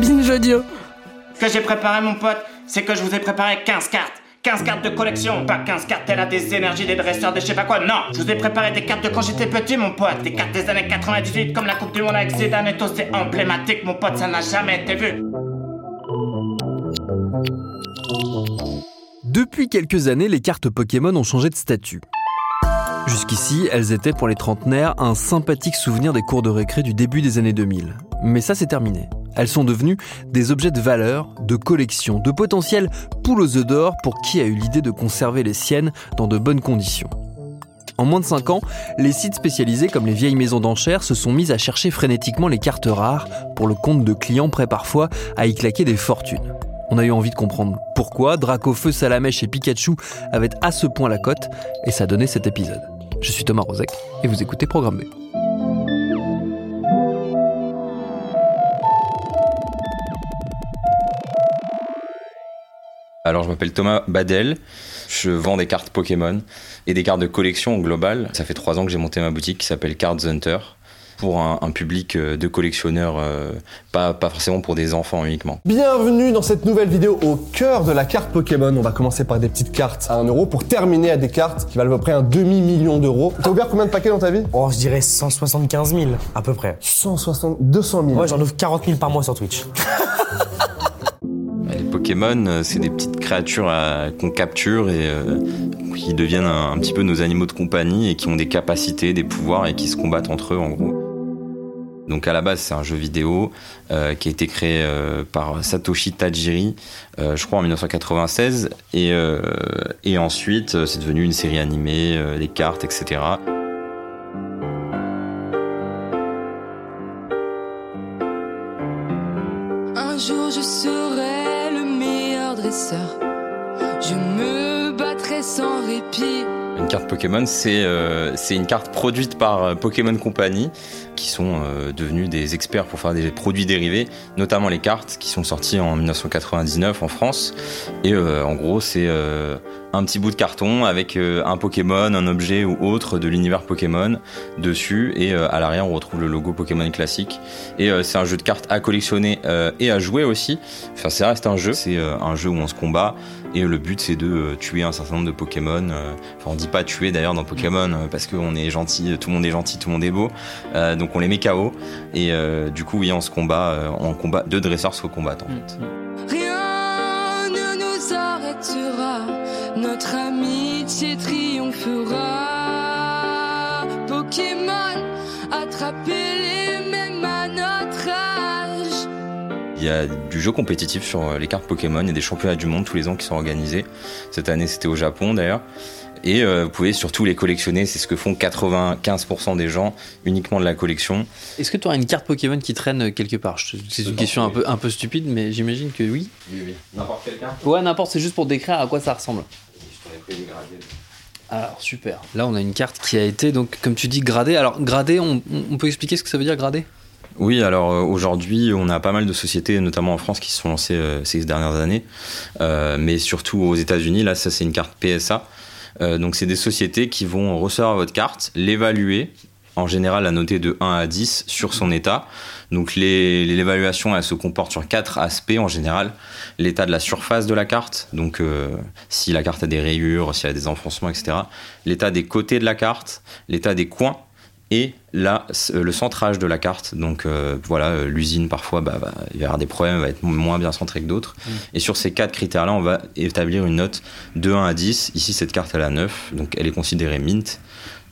Binge audio. Ce que j'ai préparé, mon pote, c'est que je vous ai préparé 15 cartes. 15 cartes de collection, pas 15 cartes telles à des énergies, des dresseurs, des je sais pas quoi. Non, je vous ai préparé des cartes de quand j'étais petit, mon pote. Des cartes des années 98, comme la Coupe du Monde avec Zidane et tout. C'est emblématique, mon pote, ça n'a jamais été vu. Depuis quelques années, les cartes Pokémon ont changé de statut. Jusqu'ici, elles étaient pour les trentenaires un sympathique souvenir des cours de récré du début des années 2000. Mais ça, c'est terminé. Elles sont devenues des objets de valeur, de collection, de potentiel poule aux œufs d'or pour qui a eu l'idée de conserver les siennes dans de bonnes conditions. En moins de 5 ans, les sites spécialisés comme les vieilles maisons d'enchères se sont mis à chercher frénétiquement les cartes rares pour le compte de clients prêts parfois à y claquer des fortunes. On a eu envie de comprendre pourquoi Dracofeu, Salamèche et Pikachu avaient à ce point la cote, et ça donnait cet épisode. Je suis Thomas Rozek, et vous écoutez Programme B. je m'appelle Thomas Badel, je vends des cartes Pokémon et des cartes de collection au global. Ça fait trois ans que j'ai monté ma boutique qui s'appelle Cards Hunter pour un, un public euh, de collectionneurs, euh, pas, pas forcément pour des enfants uniquement. Bienvenue dans cette nouvelle vidéo au cœur de la carte Pokémon. On va commencer par des petites cartes à 1 euro pour terminer à des cartes qui valent à peu près un demi-million d'euros. T'as ouvert combien de paquets dans ta vie? Oh, je dirais 175 000, à peu près. 160, 200 000. Ouais, j'en ouvre 40 000 par mois sur Twitch. Les Pokémon, euh, c'est des petites créatures qu'on capture et euh, qui deviennent un, petit peu nos animaux de compagnie et qui ont des capacités, des pouvoirs et qui se combattent entre eux en gros. Donc à la base c'est un jeu vidéo euh, qui a été créé par Satoshi Tajiri, je crois en 1996, et, et ensuite c'est devenu une série animée, des cartes, etc. Je me Une carte Pokémon, c'est euh, c'est une carte produite par euh, Pokémon Company, qui sont euh, devenus des experts pour faire des produits dérivés, notamment les cartes qui sont sorties en 1999 en France. Et en gros, c'est un petit bout de carton avec un Pokémon, un objet ou autre de l'univers Pokémon dessus. Et à l'arrière, on retrouve le logo Pokémon classique. Et c'est un jeu de cartes à collectionner et à jouer aussi. Enfin, ça reste un jeu. C'est un jeu où on se combat. Et le but, c'est de euh, tuer un certain nombre de Pokémon. euh, Enfin, on dit pas tuer d'ailleurs dans Pokémon euh, parce qu'on est gentil, tout le monde est gentil, tout le monde est beau. Donc on les met KO. Et du coup, oui, on se combat, combat, deux dresseurs se combattent en fait. Rien ne nous arrêtera. Notre amitié triomphera. Pokémon, attrapez Il y a du jeu compétitif sur euh, les cartes Pokémon. Il y a des championnats du monde tous les ans qui sont organisés. Cette année, c'était au Japon d'ailleurs. Et euh, vous pouvez surtout les collectionner. C'est ce que font 95% des gens, uniquement de la collection. Est-ce que tu auras une carte Pokémon qui traîne quelque part? Je- C'est une question un peu, un peu stupide, mais j'imagine que oui. Oui, oui. N'importe quelle carte. Ouais, n'importe, c'est juste pour décrire à quoi ça ressemble. Alors, super. Là, on a une carte qui a été, donc, comme tu dis, gradée. Alors, gradée, on, on peut expliquer ce que ça veut dire, gradée? Oui, alors euh, aujourd'hui, on a pas mal de sociétés, notamment en France, qui se sont lancées euh, ces dernières années, Euh, mais surtout aux États-Unis. Là, ça, c'est une carte PSA. Donc, c'est des sociétés qui vont recevoir votre carte, l'évaluer, en général la noter de 1 à 10 sur son état. Donc, l'évaluation, elle se comporte sur quatre aspects en général. L'état de la surface de la carte, donc si la carte a des rayures, s'il y a des enfoncements, etc. L'état des côtés de la carte, l'état des coins et là le centrage de la carte. Donc euh, voilà euh, l'usine parfois bah, il va y avoir des problèmes elle va être moins bien centrée que d'autres. Et sur ces quatre critères là on va établir une note de 1 à 10 ici cette carte elle a 9 donc elle est considérée mint.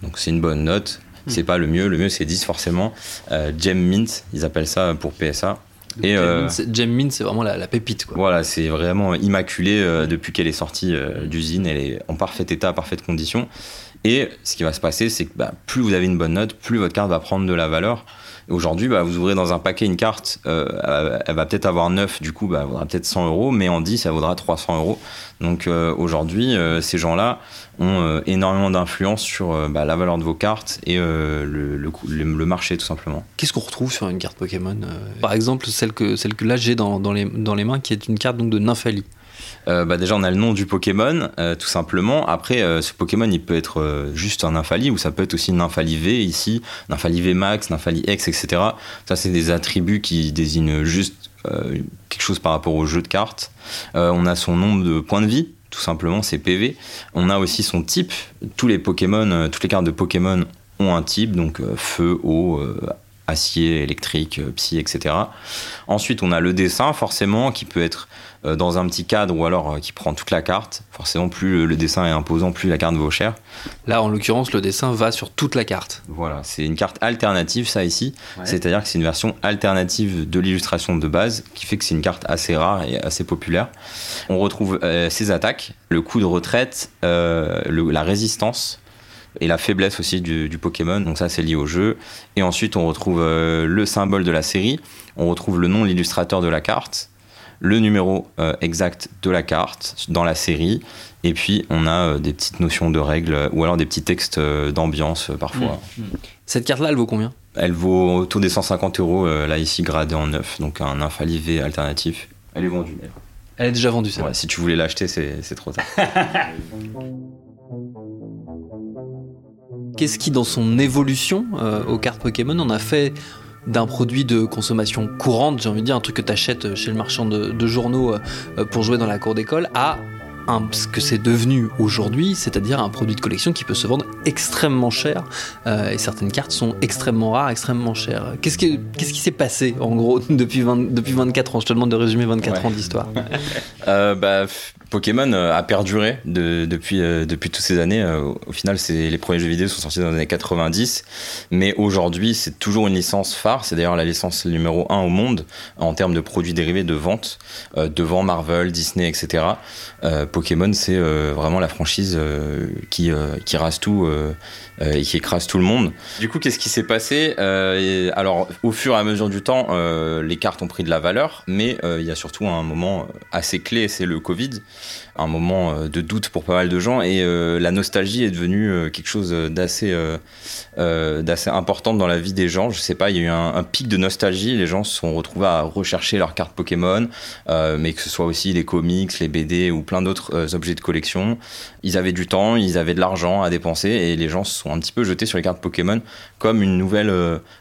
Donc c'est une bonne note. C'est pas le mieux. Le mieux c'est 10 forcément. Euh, gem mint ils appellent ça pour PSA et euh, Gem Mint, c'est vraiment la, la pépite, quoi. voilà, c'est vraiment immaculé euh, depuis qu'elle est sortie euh, d'usine. Elle est en parfait état, parfaite condition. Et ce qui va se passer, c'est que bah, plus vous avez une bonne note, plus votre carte va prendre de la valeur. Aujourd'hui, bah, vous ouvrez dans un paquet une carte, euh, elle va peut-être avoir 9, du coup, bah, elle vaudra peut-être 100 euros, mais en 10, elle vaudra 300 euros. Donc euh, aujourd'hui, euh, ces gens-là ont énormément d'influence sur la valeur de vos cartes et le, marché, tout simplement. Qu'est-ce qu'on retrouve sur une carte Pokémon Par exemple, celle que, celle que là j'ai dans, dans, les, dans les mains, qui est une carte donc de Nymphalie. Euh, bah déjà, on a le nom du Pokémon, euh, tout simplement. Après, euh, ce Pokémon, il peut être juste un Nymphalie, ou ça peut être aussi une Nymphalie V ici, Nymphalie V Max, Nymphalie X, etc. Ça, c'est des attributs qui désignent juste quelque chose par rapport au jeu de cartes. On a son nombre de points de vie, tout simplement, c'est PV. On a aussi son type. Tous les Pokémon, toutes les cartes de Pokémon ont un type, donc feu, eau, acier, électrique, euh, psy, etc. Ensuite, on a le dessin, forcément, qui peut être euh, dans un petit cadre ou alors euh, qui prend toute la carte. Forcément, plus le, dessin est imposant, plus la carte vaut cher. Là, en l'occurrence, le dessin va sur toute la carte. Voilà, c'est une carte alternative, ça ici. C'est-à-dire que c'est une version alternative de l'illustration de base, qui fait que c'est une carte assez rare et assez populaire. On retrouve euh, ses attaques, le coup de retraite, euh, le- la résistance et la faiblesse aussi du, du Pokémon. Donc ça, c'est lié au jeu. Et ensuite, on retrouve euh, le symbole de la série. On retrouve le nom de l'illustrateur de la carte, le numéro euh, exact de la carte dans la série. Et puis, on a euh, des petites notions de règles ou alors des petits textes d'ambiance parfois. Cette carte-là, elle vaut combien? Elle vaut autour des 150 euros, là ici gradée en neuf, donc un Infali V alternatif. Elle est vendue. Elle est déjà vendue, ça. Ouais, si tu voulais l'acheter, c'est trop tard. Qu'est-ce qui, dans son évolution euh, aux cartes Pokémon, en a fait d'un produit de consommation courante, j'ai envie de dire, un truc que tu chez le marchand de, de journaux euh, pour jouer dans la cour d'école, à un, ce que c'est devenu aujourd'hui, c'est-à-dire un produit de collection qui peut se vendre extrêmement cher. euh, et certaines cartes sont extrêmement rares, extrêmement chères. Qu'est-ce, que, qu'est-ce qui s'est passé, en gros, depuis, 20 depuis 24 ans? Je te demande de résumer 24 Ouais. ans d'histoire. Euh, bah, Pokémon euh, a perduré de- depuis, euh, depuis toutes ces années. Au final, c'est, les premiers jeux vidéo sont sortis dans les années 90. Mais aujourd'hui, c'est toujours une licence phare. C'est d'ailleurs la licence numéro 1 au monde en termes de produits dérivés de vente, devant Marvel, Disney, etc. Pokémon, c'est euh, vraiment la franchise euh, qui, euh, qui rase tout et qui écrase tout le monde. Du coup, qu'est-ce qui s'est passé Alors, au fur et à mesure du temps, les cartes ont pris de la valeur, mais il y a surtout un moment assez clé, c'est le Covid, un moment euh, de doute pour pas mal de gens, et euh, la nostalgie est devenue euh, quelque chose d'assez d'assez important dans la vie des gens. Je sais pas, il y a eu un, pic de nostalgie, les gens se sont retrouvés à rechercher leurs cartes Pokémon, mais que ce soit aussi les comics, les BD ou plein d'autres objets de collection. Ils avaient du temps, ils avaient de l'argent à dépenser, et les gens se sont un petit peu jetés sur les cartes Pokémon comme une nouvelle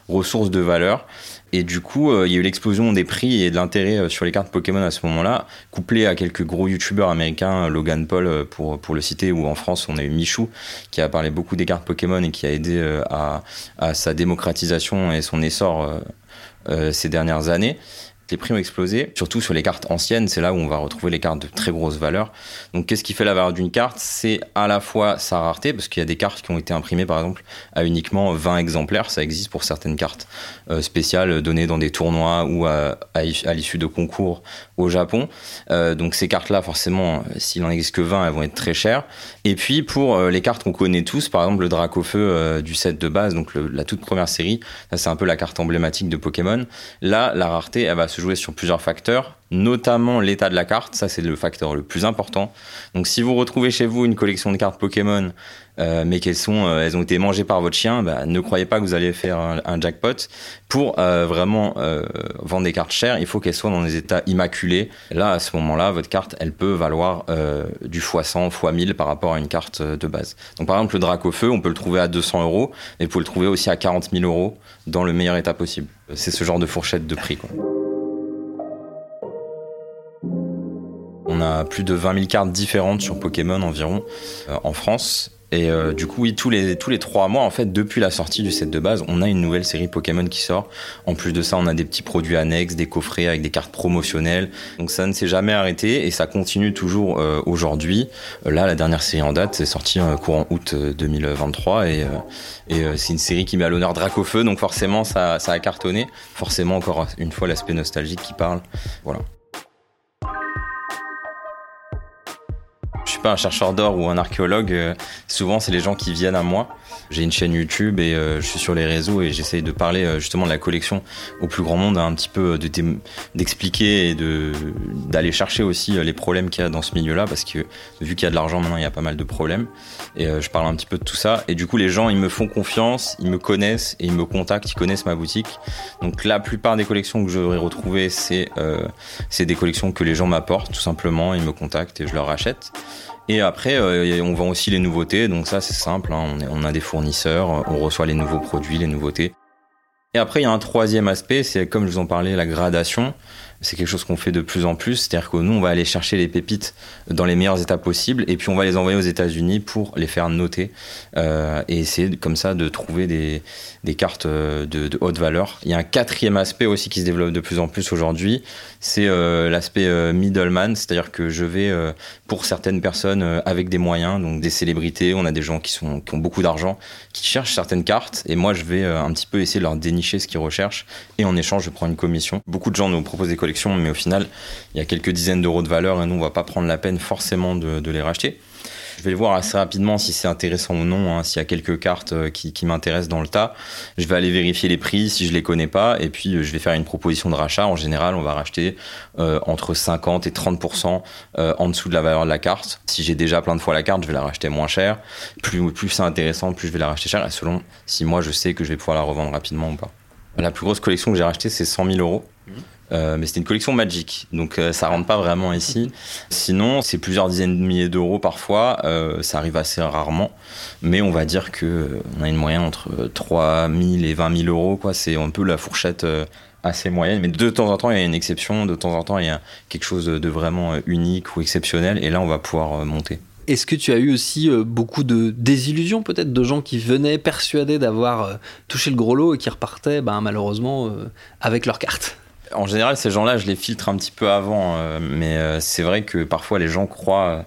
ressource de valeur. Et du coup, euh, il y a eu l'explosion des prix et de l'intérêt euh, sur les cartes Pokémon à ce moment-là, couplé à quelques gros youtubeurs américains, Logan Paul euh, pour, le citer, ou en France, on a eu Michou, qui a parlé beaucoup des cartes Pokémon et qui a aidé euh, à, sa démocratisation et son essor euh, euh, ces dernières années. Les prix ont explosé, surtout sur les cartes anciennes, c'est là où on va retrouver les cartes de très grosse valeur. Donc qu'est-ce qui fait la valeur d'une carte? C'est à la fois sa rareté, parce qu'il y a des cartes qui ont été imprimées par exemple à uniquement 20 exemplaires, ça existe pour certaines cartes euh, spéciales données dans des tournois ou à, l'issue de concours au Japon. Euh, donc ces cartes-là, forcément, euh, s'il en existe que 20, elles vont être très chères. Et puis pour euh, les cartes qu'on connaît tous, par exemple le Dracofeu euh, du set de base, donc la toute première série, ça c'est un peu la carte emblématique de Pokémon. Là, la rareté, elle va se jouer sur plusieurs facteurs, notamment l'état de la carte, ça c'est le facteur le plus important. Donc si vous retrouvez chez vous une collection de cartes Pokémon, euh, mais qu'elles sont, euh, elles ont été mangées par votre chien, bah, ne croyez pas que vous allez faire un, jackpot. Pour euh, vraiment vendre des cartes chères, il faut qu'elles soient dans des états immaculés. Là, à ce moment-là, votre carte, elle peut valoir du x100, x1000 par rapport à une carte de base. Donc par exemple, le Dracofeu, on peut le trouver à 200 euros, mais vous pouvez le trouver aussi à 40 000 euros dans le meilleur état possible. C'est ce genre de fourchette de prix. Quoi. On a plus de 20 000 cartes différentes sur Pokémon environ euh, en France. Et euh, du coup, tous les, tous trois mois, en fait, depuis la sortie du set de base, on a une nouvelle série Pokémon qui sort. En plus de ça, on a des petits produits annexes, des coffrets avec des cartes promotionnelles. Donc ça ne s'est jamais arrêté et ça continue toujours euh, aujourd'hui. Là, la dernière série en date, c'est sorti euh, courant août euh, 2023 et, c'est une série qui met à l'honneur Dracofeu, donc forcément, ça, ça a cartonné. Forcément, encore une fois, l'aspect nostalgique qui parle. Voilà. Suis pas un chercheur d'or ou un archéologue. euh, souvent, c'est les gens qui viennent à moi. J'ai une chaîne YouTube et euh, je suis sur les réseaux et j'essaye de parler euh, justement de la collection au plus grand monde, un petit peu d'expliquer et d'aller chercher aussi les problèmes qu'il y a dans ce milieu-là parce que vu qu'il y a de l'argent maintenant, il y a pas mal de problèmes et je parle un petit peu de tout ça et du coup les gens ils me font confiance, ils me connaissent et ils me contactent, ils connaissent ma boutique. Donc la plupart des collections que j'aurais retrouvées, c'est euh, des collections que les gens m'apportent tout simplement, ils me contactent et je leur rachète. Et après, euh, on vend aussi les nouveautés, donc ça c'est simple, hein, on, a des fournisseurs, on reçoit les nouveaux produits, les nouveautés. Et après, il y a un troisième aspect, c'est comme je vous en parlais, la gradation. C'est quelque chose qu'on fait de plus en plus, c'est-à-dire que nous, on va aller chercher les pépites dans les meilleurs états possibles, et puis on va les envoyer aux États-Unis pour les faire noter euh, et essayer comme ça de trouver des, des cartes euh, de, haute valeur. Il y a un quatrième aspect aussi qui se développe de plus en plus aujourd'hui, c'est euh, l'aspect middleman, c'est-à-dire que je vais pour certaines personnes avec des moyens, donc des célébrités, on a des gens qui, sont, qui ont beaucoup d'argent, qui cherchent certaines cartes, et moi je vais un petit peu essayer de leur dénicher ce qu'ils recherchent, et en échange je prends une commission. Beaucoup de gens nous proposent des mais au final il y a quelques dizaines d'euros de valeur, et nous on va pas prendre la peine forcément de, les racheter. Je vais voir assez rapidement si c'est intéressant ou non, hein, s'il y a quelques cartes euh, qui, m'intéressent dans le tas. Je vais aller vérifier les prix si je les connais pas, et puis euh, je vais faire une proposition de rachat. En général, on va racheter euh, entre 50 et 30% euh, en dessous de la valeur de la carte. Si j'ai déjà plein de fois la carte, je vais la racheter moins cher. Plus, c'est intéressant, plus je vais la racheter cher, selon si moi je sais que je vais pouvoir la revendre rapidement ou pas. La plus grosse collection que j'ai rachetée, c'est 100 000 euros. Euh, mais c'était une collection Magic, donc euh, ça rentre pas vraiment ici. Sinon, c'est plusieurs dizaines de milliers d'euros parfois, euh, ça arrive assez rarement, mais on va dire que euh, on a une moyenne entre euh, 3 000 et 20 000 euros. C'est un peu la fourchette assez moyenne, mais de temps en temps il y a une exception, de temps en temps il y a quelque chose de vraiment unique ou exceptionnel, et là on va pouvoir monter. Est-ce que tu as eu aussi beaucoup de désillusions peut-être de gens qui venaient persuadés d'avoir touché le gros lot et qui repartaient ben, malheureusement avec leurs cartes? En général, ces gens-là, je les filtre un petit peu avant, euh, mais euh, c'est vrai que parfois les gens croient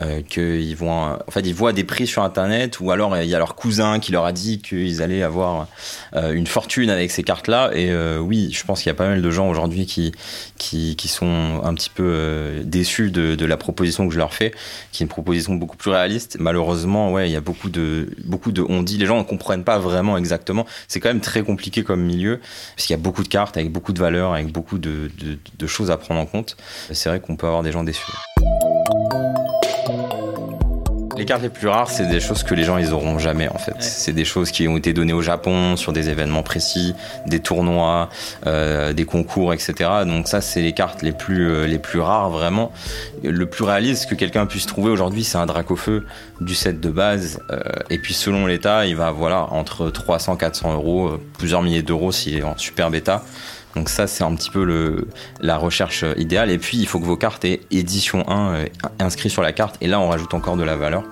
euh, qu'ils vont, en fait, ils voient des prix sur Internet, ou alors il y a leur cousin qui leur a dit qu'ils allaient avoir euh, une fortune avec ces cartes-là. Et euh, oui, je pense qu'il y a pas mal de gens aujourd'hui qui, qui, qui sont un petit peu euh, déçus de, de la proposition que je leur fais, qui est une proposition beaucoup plus réaliste. Malheureusement, ouais, il y a beaucoup de, beaucoup de on dit, les gens ne comprennent pas vraiment exactement. C'est quand même très compliqué comme milieu, parce qu'il y a beaucoup de cartes avec beaucoup de valeurs, avec beaucoup de, de, de choses à prendre en compte. C'est vrai qu'on peut avoir des gens déçus. Les cartes les plus rares, c'est des choses que les gens ils auront jamais en fait. C'est des choses qui ont été données au Japon sur des événements précis, des tournois, euh, des concours, etc. Donc ça, c'est les cartes les plus euh, les plus rares vraiment. Le plus réaliste que quelqu'un puisse trouver aujourd'hui, c'est un drac au feu du set de base. Euh, et puis selon l'état, il va voilà entre 300 400 euros, euh, plusieurs milliers d'euros s'il est en super bêta. Donc ça, c'est un petit peu la recherche idéale. Et puis, il faut que vos cartes aient édition 1 euh, inscrit sur la carte. Et là, on rajoute encore de la valeur.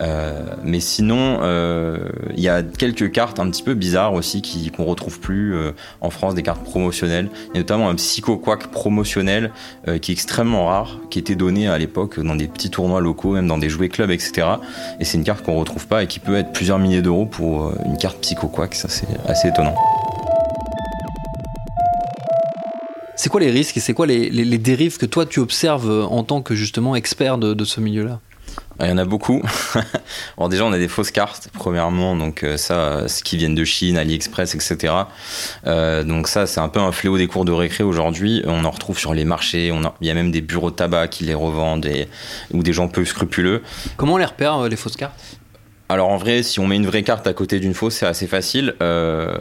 Euh, mais sinon, euh, il y a quelques cartes un petit peu bizarres aussi qui qu'on retrouve plus en France, des cartes promotionnelles. Il y a notamment un Psycho Quack promotionnel qui est extrêmement rare, qui était donné à l'époque dans des petits tournois locaux, même dans des jouets clubs, etc. Et c'est une carte qu'on retrouve pas et qui peut être plusieurs milliers d'euros pour une carte Psycho Quack. Ça, c'est assez étonnant. C'est quoi les risques et c'est quoi les, les- les dérives que toi tu observes euh, en tant que justement expert de, de ce milieu-là? Il y en a beaucoup. bon, déjà, on a des fausses cartes, premièrement. Donc, euh, ça, ce qui viennent de Chine, AliExpress, etc. Euh, donc, ça, c'est un peu un fléau des cours de récré aujourd'hui. On en retrouve sur les marchés. On a- Il y a même des bureaux de tabac qui les revendent et, ou des gens peu scrupuleux. Comment on les repère euh, les fausses cartes? Alors, en vrai, si on met une vraie carte à côté d'une fausse, c'est assez facile. Euh,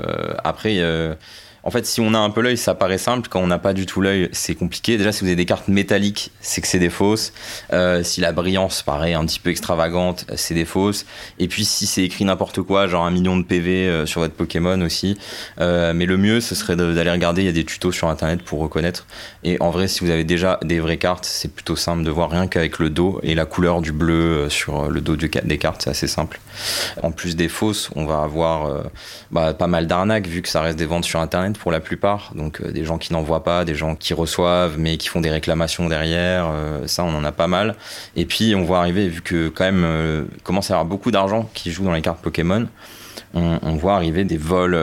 après, euh, en fait, si on a un peu l'œil, ça paraît simple. Quand on n'a pas du tout l'œil, c'est compliqué. Déjà, si vous avez des cartes métalliques, c'est que c'est des fausses. Euh, si la brillance paraît un petit peu extravagante, c'est des fausses. Et puis, si c'est écrit n'importe quoi, genre un million de PV euh, sur votre Pokémon aussi. Euh, mais le mieux, ce serait d'aller regarder. Il y a des tutos sur Internet pour reconnaître. Et en vrai, si vous avez déjà des vraies cartes, c'est plutôt simple de voir rien qu'avec le dos et la couleur du bleu sur le dos des cartes. C'est assez simple. En plus des fausses, on va avoir bah, pas mal d'arnaques vu que ça reste des ventes sur Internet pour la plupart. Donc euh, des gens qui n'envoient pas, des gens qui reçoivent mais qui font des réclamations derrière. euh, ça, on en a pas mal. Et puis on voit arriver, vu que quand même euh, commence à y avoir beaucoup d'argent qui joue dans les cartes Pokémon, on, on voit arriver des vols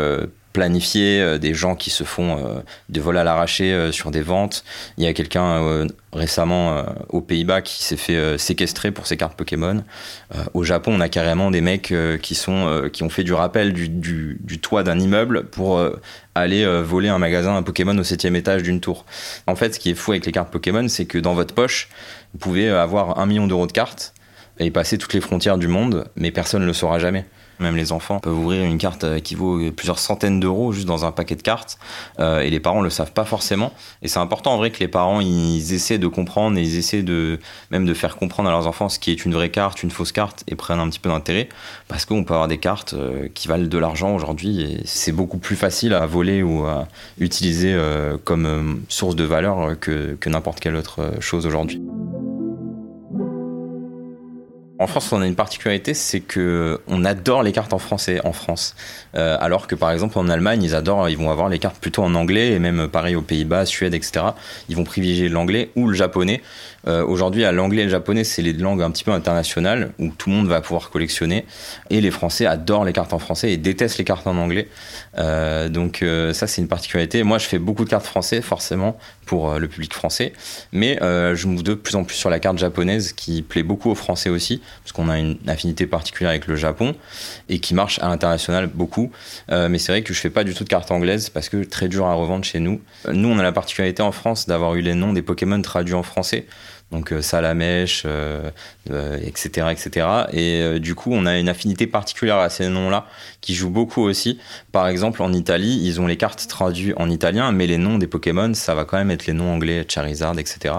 planifiées, euh, des gens qui se font euh, des vols à l'arraché euh, sur des ventes. Il y a quelqu'un récemment aux Pays-Bas qui s'est fait séquestrer pour ses cartes Pokémon. Au Japon, on a carrément des mecs qui, sont, qui ont fait du rappel du, du- toit d'un immeuble pour aller voler un magasin à Pokémon au septième étage d'une tour. En fait, ce qui est fou avec les cartes Pokémon, c'est que dans votre poche, vous pouvez avoir un million d'euros de cartes et passer toutes les frontières du monde, mais personne ne le saura jamais. Même les enfants peuvent ouvrir une carte euh, qui vaut plusieurs centaines d'euros juste dans un paquet de cartes, euh, et les parents le savent pas forcément. Et c'est important en vrai que les parents ils essaient de comprendre et ils essaient de même de faire comprendre à leurs enfants ce qui est une vraie carte, une fausse carte, et prennent un petit peu d'intérêt, parce qu'on peut avoir des cartes euh, qui valent de l'argent aujourd'hui, et c'est beaucoup plus facile à voler ou à utiliser comme source de valeur que, n'importe quelle autre chose aujourd'hui. En France, on a une particularité, c'est que on adore les cartes en français en France, Euh, alors que par exemple en Allemagne, ils adorent, ils vont avoir les cartes plutôt en anglais et même pareil aux Pays-Bas, Suède, etc. Ils vont privilégier l'anglais ou le japonais. Euh, Aujourd'hui, à l'anglais et le japonais, c'est les langues un petit peu internationales où tout le monde va pouvoir collectionner. Et les Français adorent les cartes en français et détestent les cartes en anglais. Euh, donc euh, ça, c'est une particularité. Moi, je fais beaucoup de cartes français, forcément, pour le public français. Mais je m'ouvre de plus en plus sur la carte japonaise qui plaît beaucoup aux Français aussi, parce qu'on a une affinité particulière avec le Japon et qui marche à l'international beaucoup. Mais c'est vrai que je fais pas du tout de cartes anglaises parce que très dur à revendre chez nous. Nous, on a la particularité en France d'avoir eu les noms des Pokémon traduits en français. Donc euh, Salamèche, euh, euh, etc., etc. Et euh, du coup, on a une affinité particulière à ces noms-là qui jouent beaucoup aussi. Par exemple, en Italie, ils ont les cartes traduites en italien, mais les noms des Pokémon, ça va quand même être les noms anglais, Charizard, etc.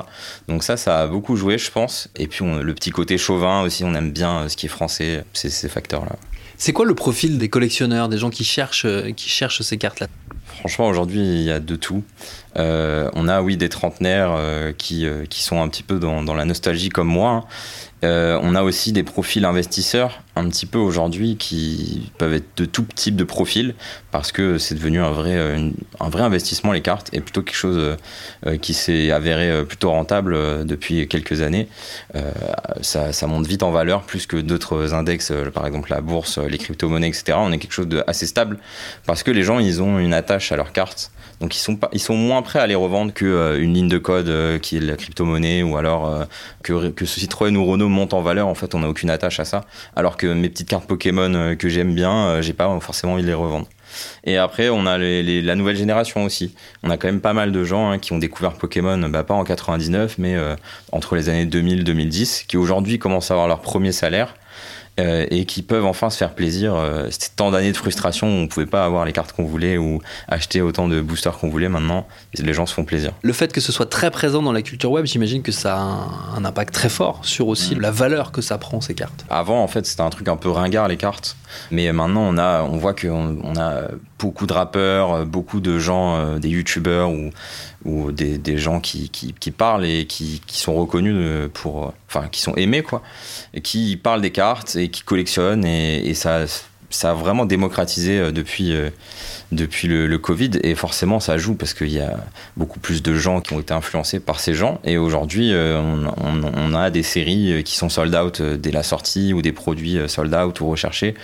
Donc ça, ça a beaucoup joué, je pense. Et puis le petit côté chauvin aussi, on aime bien euh, ce qui est français, c'est ces facteurs-là. C'est quoi le profil des collectionneurs, des gens qui cherchent, euh, qui cherchent ces cartes-là? Franchement, aujourd'hui, il y a de tout. Euh, on a, oui, des trentenaires euh, qui, euh, qui sont un petit peu dans, dans la nostalgie comme moi. hein. Euh, on a aussi des profils investisseurs, un petit peu aujourd'hui, qui peuvent être de tout type de profils, parce que c'est devenu un vrai, euh, un vrai investissement, les cartes, et plutôt quelque chose euh, qui s'est avéré plutôt rentable depuis quelques années. Ça, monte vite en valeur, plus que d'autres index, par exemple la bourse, les crypto-monnaies, etc. On est quelque chose de assez stable, parce que les gens, ils ont une attache à leurs cartes. Donc ils sont, pas, ils sont moins prêts à les revendre qu'une une ligne de code qui est la crypto-monnaie ou alors que, que ce Citroën ou Renault monte en valeur. En fait, on n'a aucune attache à ça. Alors que mes petites cartes Pokémon euh, que j'aime bien, euh, j'ai pas forcément envie de les revendre. Et après, on a la nouvelle génération aussi. On a quand même pas mal de gens hein, qui ont découvert Pokémon, bah, pas en 99, mais euh, entre les années 2000-2010, qui aujourd'hui commencent à avoir leur premier salaire euh, et qui peuvent enfin se faire plaisir. Euh, C'était tant d'années de frustration où on pouvait pas avoir les cartes qu'on voulait ou acheter autant de boosters qu'on voulait. Maintenant, les gens se font plaisir. Le fait que ce soit très présent dans la culture web, j'imagine que ça a un, un impact très fort sur aussi la valeur que ça prend ces cartes. Avant, en fait, c'était un truc un peu ringard les cartes, mais maintenant on a, on voit qu'on on a beaucoup de rappeurs, beaucoup de gens, euh, des youtubeurs ou des, gens qui, parlent et qui, sont reconnus euh, pour, euh, enfin, qui sont aimés quoi, et qui parlent des cartes et qui collectionnent et ça, ça a vraiment démocratisé euh, depuis. euh, depuis le, le Covid et forcément ça joue parce qu'il y a beaucoup plus de gens qui ont été influencés par ces gens et aujourd'hui euh, on, on- on a des séries qui sont sold out dès la sortie ou des produits sold out ou recherchés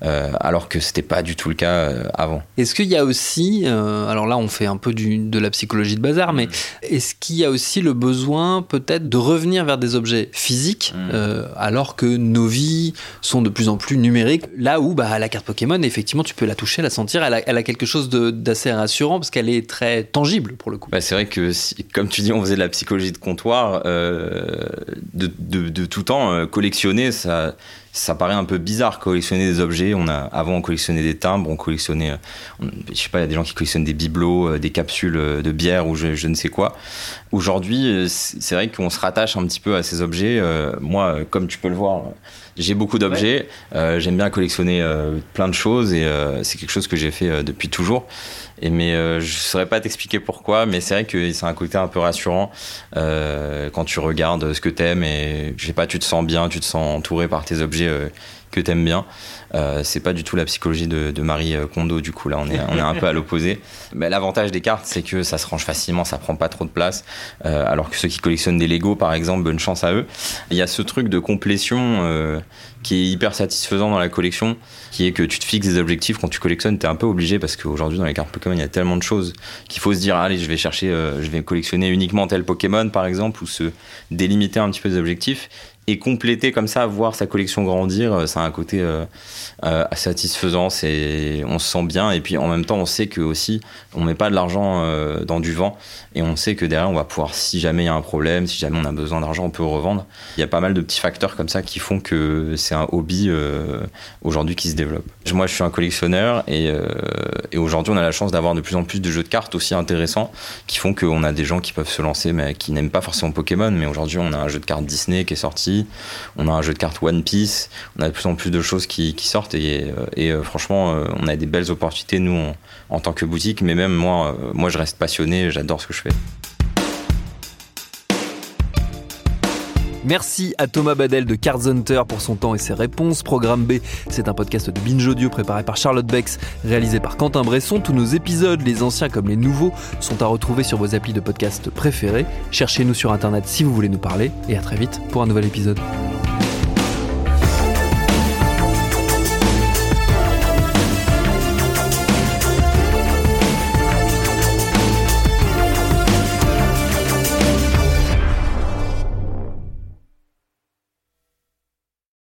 alors que c'était pas du tout le cas avant. Est-ce qu'il y a aussi, euh, alors là on fait un peu du- de la psychologie de bazar, mais est-ce qu'il y a aussi le besoin peut-être de revenir vers des objets physiques Mm. euh, alors que nos vies sont de plus en plus numériques Là où bah, la carte Pokémon, effectivement, tu peux la toucher, la sentir, elle a, quelque chose d'assez rassurant parce qu'elle est très tangible pour le coup. Bah, c'est vrai que, comme tu dis, on faisait de la psychologie de comptoir euh, de, tout temps. euh, collectionner, ça, paraît un peu bizarre. Collectionner des objets, avant on collectionnait des timbres, on collectionnait, euh, on- je sais pas, il y a des gens qui collectionnent des bibelots, des capsules de bière ou je, ne sais quoi. Aujourd'hui, c'est vrai qu'on se rattache un petit peu à ces objets. Moi, comme tu peux le voir. J'ai beaucoup d'objets, euh, j'aime bien collectionner euh, plein de choses et euh, c'est quelque chose que j'ai fait depuis toujours. Et mais je saurais pas t'expliquer pourquoi, mais c'est vrai que c'est un côté un peu rassurant quand tu regardes ce que t'aimes et je sais pas, tu te sens bien, tu te sens entouré par tes objets objet que t'aimes bien. Euh, c'est pas du tout la psychologie de, Marie euh, Kondo, du coup, là, on est, on est un peu à l'opposé. Mais l'avantage des cartes, c'est que ça se range facilement, ça prend pas trop de place. Euh, alors que ceux qui collectionnent des Lego, par exemple, bonne chance à eux. Il y a ce truc de complétion euh, qui est hyper satisfaisant dans la collection, qui est que tu te fixes des objectifs quand tu collectionnes, t'es un peu obligé parce qu'aujourd'hui dans les cartes Pokémon, il y a tellement de choses qu'il faut se dire, allez, je vais chercher, je vais collectionner uniquement tel Pokémon, par exemple, ou se délimiter un petit peu des objectifs et compléter comme ça, voir sa collection grandir, euh, ça a un côté euh, euh, satisfaisant, c'est, on se sent bien et puis en même temps on sait que aussi on met pas de l'argent euh, dans du vent et on sait que derrière on va pouvoir, si jamais il y a un problème, si jamais on a besoin d'argent, on peut revendre. Il y a pas mal de petits facteurs comme ça qui font que c'est un hobby aujourd'hui qui se développe. Moi je suis un collectionneur et, et aujourd'hui on a la chance d'avoir de plus en plus de jeux de cartes aussi intéressants qui font qu'on a des gens qui peuvent se lancer mais qui n'aiment pas forcément Pokémon mais aujourd'hui on a un jeu de cartes Disney qui est sorti on a un jeu de cartes One Piece, on a de plus en plus de choses qui, sortent et, euh, euh, franchement, euh, on a des belles opportunités nous en, tant que boutique, mais même moi, moi je reste passionné, j'adore ce que je fais. Merci à Thomas Badel de Cards Hunter pour son temps et ses réponses. Programme B, c'est un podcast de Binge Audio préparé par Charlotte Bex, réalisé par Quentin Bresson. Tous nos épisodes, les anciens comme les nouveaux, sont à retrouver sur vos applis de podcast préférés. Cherchez-nous sur internet si vous voulez nous parler et à très vite pour un nouvel épisode.